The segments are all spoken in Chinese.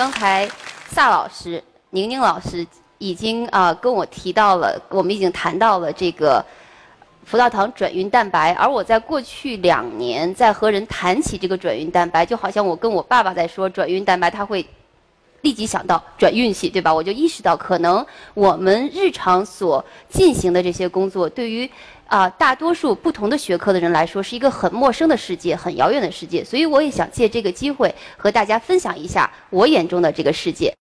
刚才萨老师、宁宁老师已经啊跟我提到了，我们已经谈到了这个葡萄糖转运蛋白，而我在过去两年在和人谈起这个转运蛋白，就好像我跟我爸爸在说转运蛋白，他会立即想到转运气，对吧？我就意识到，可能我们日常所进行的这些工作，对于啊大多数不同的学科的人来说，是一个很陌生的世界，很遥远的世界。所以，我也想借这个机会和大家分享一下我眼中的这个世界。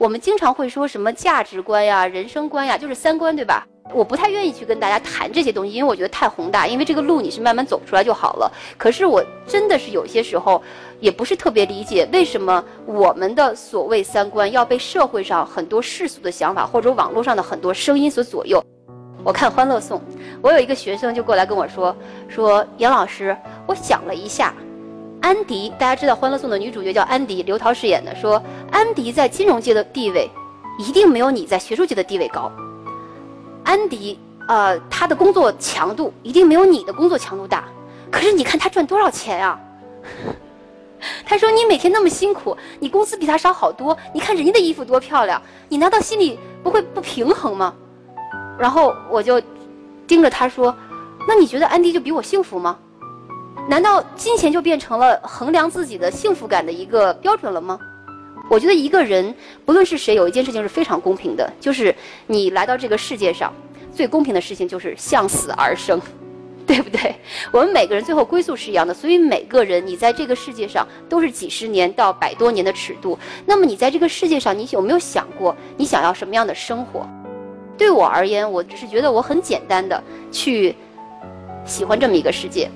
我们经常会说什么价值观呀、人生观呀，就是三观，对吧？我不太愿意去跟大家谈这些东西，因为我觉得太宏大。因为这个路你是慢慢走出来就好了。可是我真的是有些时候也不是特别理解，为什么我们的所谓三观要被社会上很多世俗的想法或者网络上的很多声音所左右。我看《欢乐颂》，我有一个学生就过来跟我说：“说杨老师，我想了一下。”安迪，大家知道《欢乐颂》的女主角叫安迪，刘涛饰演的。说安迪在金融界的地位，一定没有你在学术界的地位高。安迪，呃，他的工作强度一定没有你的工作强度大。可是你看他赚多少钱啊？他说你每天那么辛苦，你工资比他少好多。你看人家的衣服多漂亮，你难道心里不会不平衡吗？然后我就盯着他说，那你觉得安迪就比我幸福吗？难道金钱就变成了衡量自己的幸福感的一个标准了吗？我觉得一个人不论是谁，有一件事情是非常公平的，就是你来到这个世界上，最公平的事情就是向死而生，对不对？我们每个人最后归宿是一样的，所以每个人你在这个世界上都是几十年到百多年的尺度。那么你在这个世界上，你有没有想过你想要什么样的生活？对我而言，我只是觉得我很简单的去喜欢这么一个世界。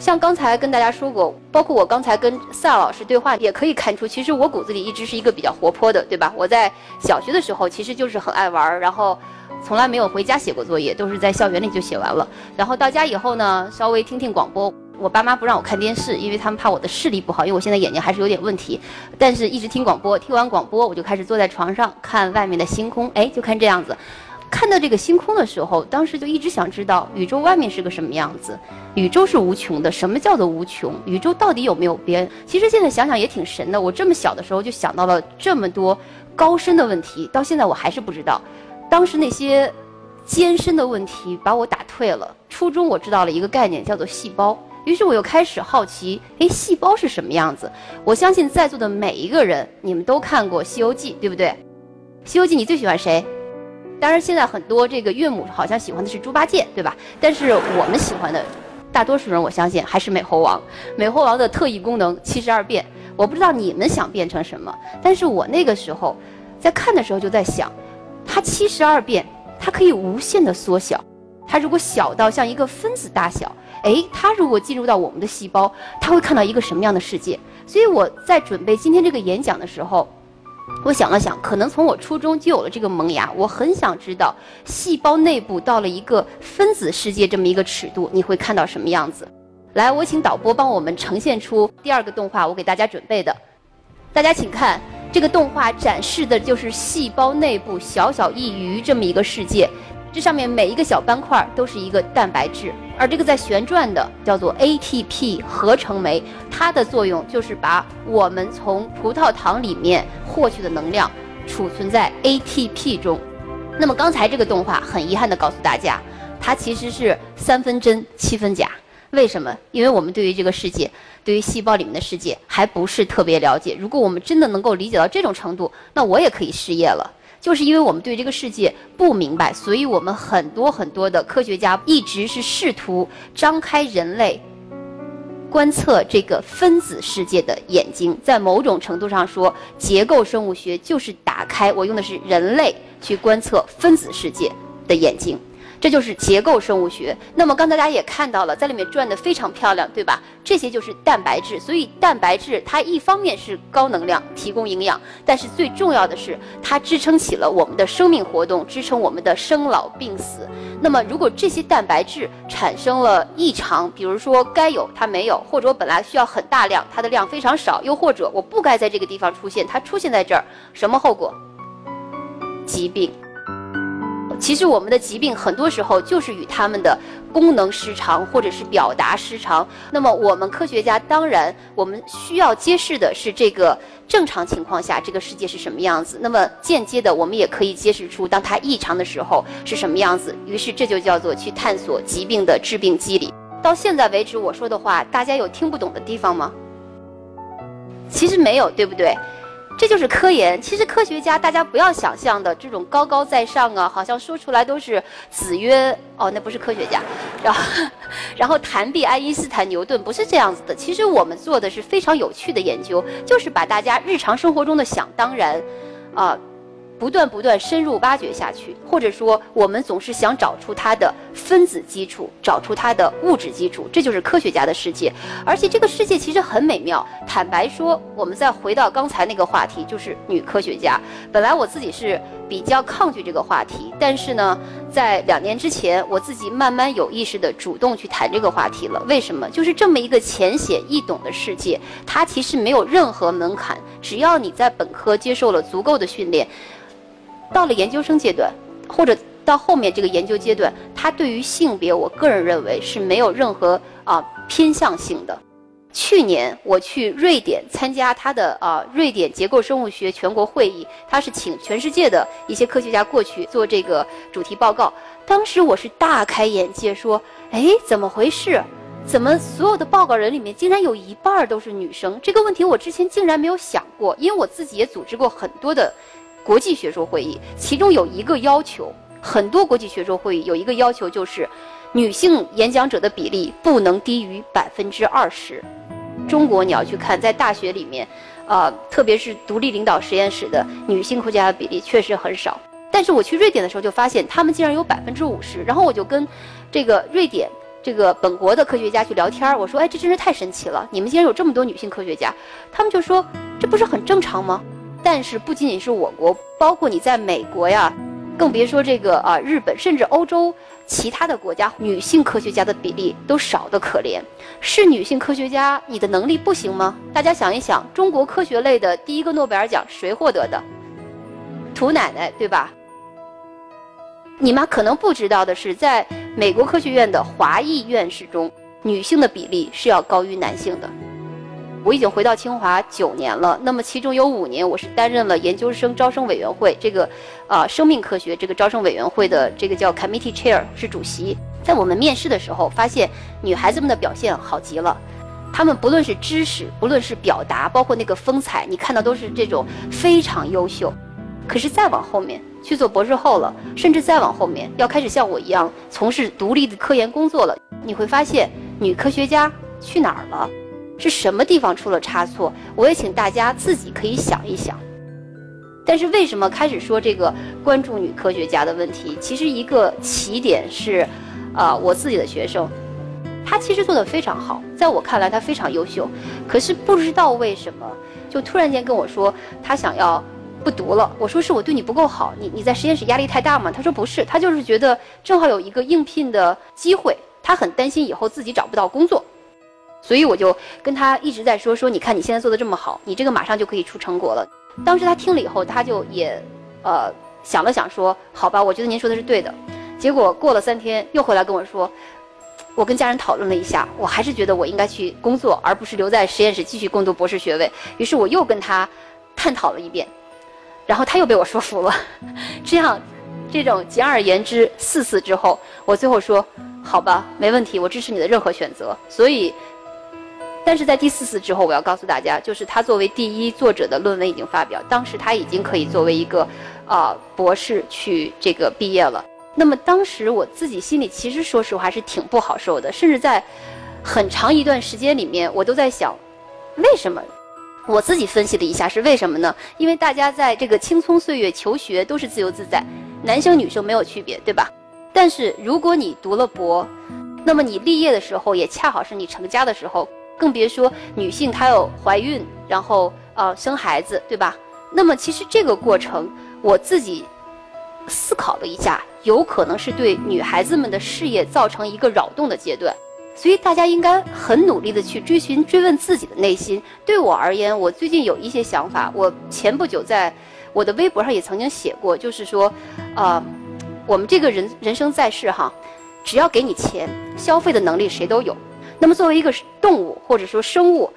像刚才跟大家说过，包括我刚才跟萨老师对话，也可以看出，其实我骨子里一直是一个比较活泼的，对吧？我在小学的时候其实就是很爱玩，然后从来没有回家写过作业，都是在校园里就写完了。然后到家以后呢，稍微听听广播。我爸妈不让我看电视，因为他们怕我的视力不好，因为我现在眼睛还是有点问题。但是一直听广播，听完广播我就开始坐在床上看外面的星空，哎，就看这样子。看到这个星空的时候，当时就一直想知道宇宙外面是个什么样子。宇宙是无穷的，什么叫做无穷？宇宙到底有没有边？其实现在想想也挺神的。我这么小的时候就想到了这么多高深的问题，到现在我还是不知道。当时那些艰深的问题把我打退了。初中我知道了一个概念，叫做细胞。于是我又开始好奇，哎，细胞是什么样子？我相信在座的每一个人，你们都看过《西游记》，对不对？《西游记》你最喜欢谁？当然，现在很多这个岳母好像喜欢的是猪八戒，对吧？但是我们喜欢的，大多数人我相信还是美猴王。美猴王的特异功能七十二变，我不知道你们想变成什么，但是我那个时候在看的时候就在想，它七十二变，它可以无限的缩小。它如果小到像一个分子大小，哎，它如果进入到我们的细胞，它会看到一个什么样的世界？所以我在准备今天这个演讲的时候。我想了想，可能从我初中就有了这个萌芽。我很想知道，细胞内部到了一个分子世界这么一个尺度，你会看到什么样子？来，我请导播帮我们呈现出第二个动画，我给大家准备的。大家请看，这个动画展示的就是细胞内部小小一隅这么一个世界。这上面每一个小斑块都是一个蛋白质，而这个在旋转的叫做 ATP 合成酶，它的作用就是把我们从葡萄糖里面获取的能量储存在 ATP 中。那么刚才这个动画很遗憾地告诉大家，它其实是三分真七分假。为什么？因为我们对于这个世界，对于细胞里面的世界还不是特别了解。如果我们真的能够理解到这种程度，那我也可以失业了。就是因为我们对这个世界不明白，所以我们很多很多的科学家一直是试图张开人类观测这个分子世界的眼睛。在某种程度上说，结构生物学就是打开我用的是人类去观测分子世界的眼睛。这就是结构生物学。那么刚才大家也看到了，在里面转的非常漂亮，对吧？这些就是蛋白质。所以蛋白质它一方面是高能量，提供营养，但是最重要的是它支撑起了我们的生命活动，支撑我们的生老病死。那么如果这些蛋白质产生了异常，比如说该有它没有，或者我本来需要很大量，它的量非常少，又或者我不该在这个地方出现，它出现在这儿，什么后果？疾病。其实我们的疾病很多时候就是与他们的功能失常或者是表达失常。那么我们科学家当然我们需要揭示的是这个正常情况下这个世界是什么样子。那么间接的我们也可以揭示出当它异常的时候是什么样子。于是这就叫做去探索疾病的致病机理。到现在为止我说的话，大家有听不懂的地方吗？其实没有，对不对？这就是科研。其实科学家，大家不要想象的这种高高在上啊，好像说出来都是子曰哦，那不是科学家，然后 然后谈毕爱因斯坦、牛顿，不是这样子的。其实我们做的是非常有趣的研究，就是把大家日常生活中的想当然，啊。不断不断深入挖掘下去，或者说我们总是想找出它的分子基础，找出它的物质基础，这就是科学家的世界。而且这个世界其实很美妙。坦白说，我们再回到刚才那个话题，就是女科学家。本来我自己是比较抗拒这个话题，但是呢，在两年之前，我自己慢慢有意识的主动去谈这个话题了。为什么？就是这么一个浅显易懂的世界，它其实没有任何门槛，只要你在本科接受了足够的训练。到了研究生阶段，或者到后面这个研究阶段，他对于性别，我个人认为是没有任何啊偏向性的。去年我去瑞典参加他的啊瑞典结构生物学全国会议，他是请全世界的一些科学家过去做这个主题报告。当时我是大开眼界，说：“哎，怎么回事？怎么所有的报告人里面竟然有一半都是女生？这个问题我之前竟然没有想过，因为我自己也组织过很多的。”国际学术会议，其中有一个要求，很多国际学术会议有一个要求，就是女性演讲者的比例不能低于百分之二十。中国你要去看，在大学里面，呃，特别是独立领导实验室的女性科学家的比例确实很少。但是我去瑞典的时候就发现，他们竟然有百分之五十。然后我就跟这个瑞典这个本国的科学家去聊天儿，我说：“哎，这真是太神奇了！你们竟然有这么多女性科学家。”他们就说：“这不是很正常吗？”但是不仅仅是我国，包括你在美国呀，更别说这个啊日本，甚至欧洲其他的国家，女性科学家的比例都少得可怜。是女性科学家，你的能力不行吗？大家想一想，中国科学类的第一个诺贝尔奖谁获得的？屠奶奶，对吧？你们可能不知道的是，在美国科学院的华裔院士中，女性的比例是要高于男性的。我已经回到清华九年了，那么其中有五年我是担任了研究生招生委员会这个，啊，生命科学这个招生委员会的这个叫 committee chair 是主席。在我们面试的时候，发现女孩子们的表现好极了，她们不论是知识，不论是表达，包括那个风采，你看到都是这种非常优秀。可是再往后面去做博士后了，甚至再往后面要开始像我一样从事独立的科研工作了，你会发现女科学家去哪儿了？是什么地方出了差错？我也请大家自己可以想一想。但是为什么开始说这个关注女科学家的问题？其实一个起点是，啊，我自己的学生，他其实做的非常好，在我看来他非常优秀。可是不知道为什么，就突然间跟我说他想要不读了。我说是我对你不够好，你你在实验室压力太大吗？他说不是，他就是觉得正好有一个应聘的机会，他很担心以后自己找不到工作。所以我就跟他一直在说说，你看你现在做的这么好，你这个马上就可以出成果了。当时他听了以后，他就也，呃，想了想说，好吧，我觉得您说的是对的。结果过了三天，又回来跟我说，我跟家人讨论了一下，我还是觉得我应该去工作，而不是留在实验室继续攻读博士学位。于是我又跟他探讨了一遍，然后他又被我说服了。这样，这种简而言之四次之后，我最后说，好吧，没问题，我支持你的任何选择。所以。但是在第四次之后，我要告诉大家，就是他作为第一作者的论文已经发表，当时他已经可以作为一个，啊博士去这个毕业了。那么当时我自己心里其实说实话是挺不好受的，甚至在很长一段时间里面，我都在想，为什么？我自己分析了一下是为什么呢？因为大家在这个青葱岁月求学都是自由自在，男生女生没有区别，对吧？但是如果你读了博，那么你毕业的时候也恰好是你成家的时候。更别说女性她要怀孕，然后呃生孩子，对吧？那么其实这个过程，我自己思考了一下，有可能是对女孩子们的事业造成一个扰动的阶段。所以大家应该很努力的去追寻、追问自己的内心。对我而言，我最近有一些想法。我前不久在我的微博上也曾经写过，就是说，呃，我们这个人人生在世哈，只要给你钱，消费的能力谁都有。那么作为一个动物或者说生物，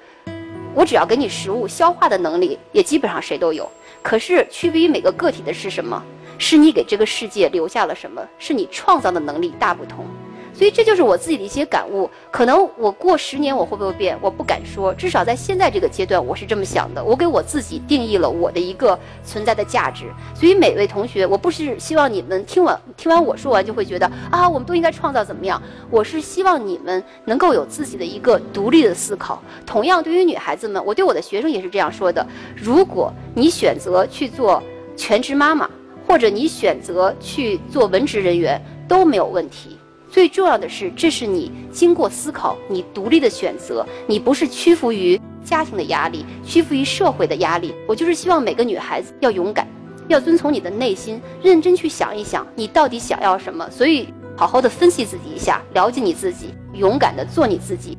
我只要给你食物，消化的能力也基本上谁都有。可是区别于每个个体的是什么？是你给这个世界留下了什么？是你创造的能力大不同。所以这就是我自己的一些感悟。可能我过十年我会不会变？我不敢说。至少在现在这个阶段，我是这么想的。我给我自己定义了我的一个存在的价值。所以每位同学，我不是希望你们听完听完我说完就会觉得啊，我们都应该创造怎么样？我是希望你们能够有自己的一个独立的思考。同样，对于女孩子们，我对我的学生也是这样说的：如果你选择去做全职妈妈，或者你选择去做文职人员，都没有问题。最重要的是，这是你经过思考、你独立的选择，你不是屈服于家庭的压力、屈服于社会的压力。我就是希望每个女孩子要勇敢，要遵从你的内心，认真去想一想，你到底想要什么。所以，好好的分析自己一下，了解你自己，勇敢的做你自己。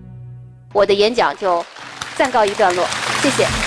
我的演讲就暂告一段落，谢谢。